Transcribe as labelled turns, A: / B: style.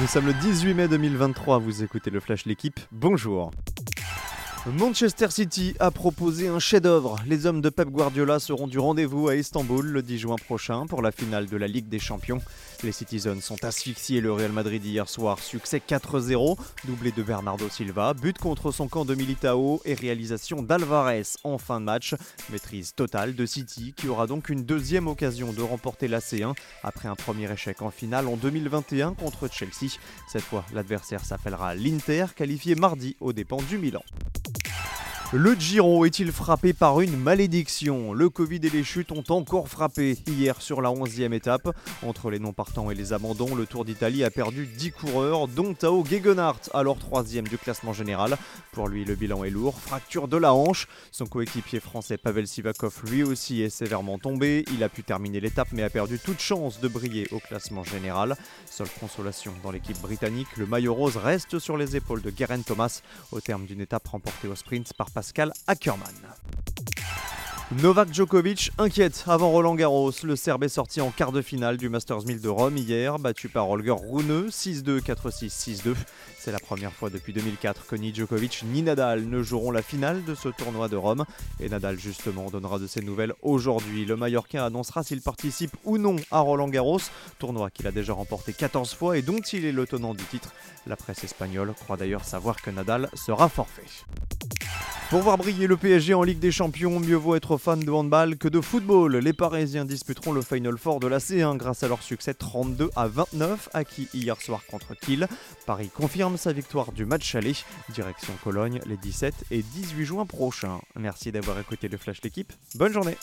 A: Nous sommes le 18 mai 2023, vous écoutez le Flash L'équipe, bonjour. Manchester City a proposé un chef-d'œuvre. Les hommes de Pep Guardiola seront du rendez-vous à Istanbul le 10 juin prochain pour la finale de la Ligue des Champions. Les Citizens sont asphyxiés le Real Madrid hier soir. Succès 4-0, doublé de Bernardo Silva, but contre son camp de Militao et réalisation d'Alvarez en fin de match. Maîtrise totale de City qui aura donc une deuxième occasion de remporter la C1 après un premier échec en finale en 2021 contre Chelsea. Cette fois, l'adversaire s'appellera l'Inter, qualifié mardi aux dépens du Milan. Le Giro est-il frappé par une malédiction? Le Covid et les chutes ont encore frappé hier sur la 11e étape. Entre les non-partants et les abandons, le Tour d'Italie a perdu 10 coureurs, dont Tao Gegenhardt, alors 3 du classement général. Pour lui, le bilan est lourd. Fracture de la hanche. Son coéquipier français Pavel Sivakov, lui aussi, est sévèrement tombé. Il a pu terminer l'étape, mais a perdu toute chance de briller au classement général. Seule consolation dans l'équipe britannique, le maillot rose reste sur les épaules de Geraint Thomas au terme d'une étape remportée au sprint par Pascal Ackermann. Novak Djokovic inquiète avant Roland Garros. Le Serbe est sorti en quart de finale du Masters 1000 de Rome hier, battu par Holger Rune 6-2, 4-6, 6-2. C'est la première fois depuis 2004 que ni Djokovic ni Nadal ne joueront la finale de ce tournoi de Rome. Et Nadal justement donnera de ses nouvelles aujourd'hui. Le Mallorquin annoncera s'il participe ou non à Roland Garros, tournoi qu'il a déjà remporté 14 fois et dont il est le tenant du titre. La presse espagnole croit d'ailleurs savoir que Nadal sera forfait. Pour voir briller le PSG en Ligue des Champions, mieux vaut être fan de handball que de football. Les Parisiens disputeront le Final Four de la C1 grâce à leur succès 32 à 29 acquis hier soir contre Kiel. Paris confirme sa victoire du match aller. Direction Cologne les 17 et 18 juin prochains. Merci d'avoir écouté le Flash l'équipe. Bonne journée.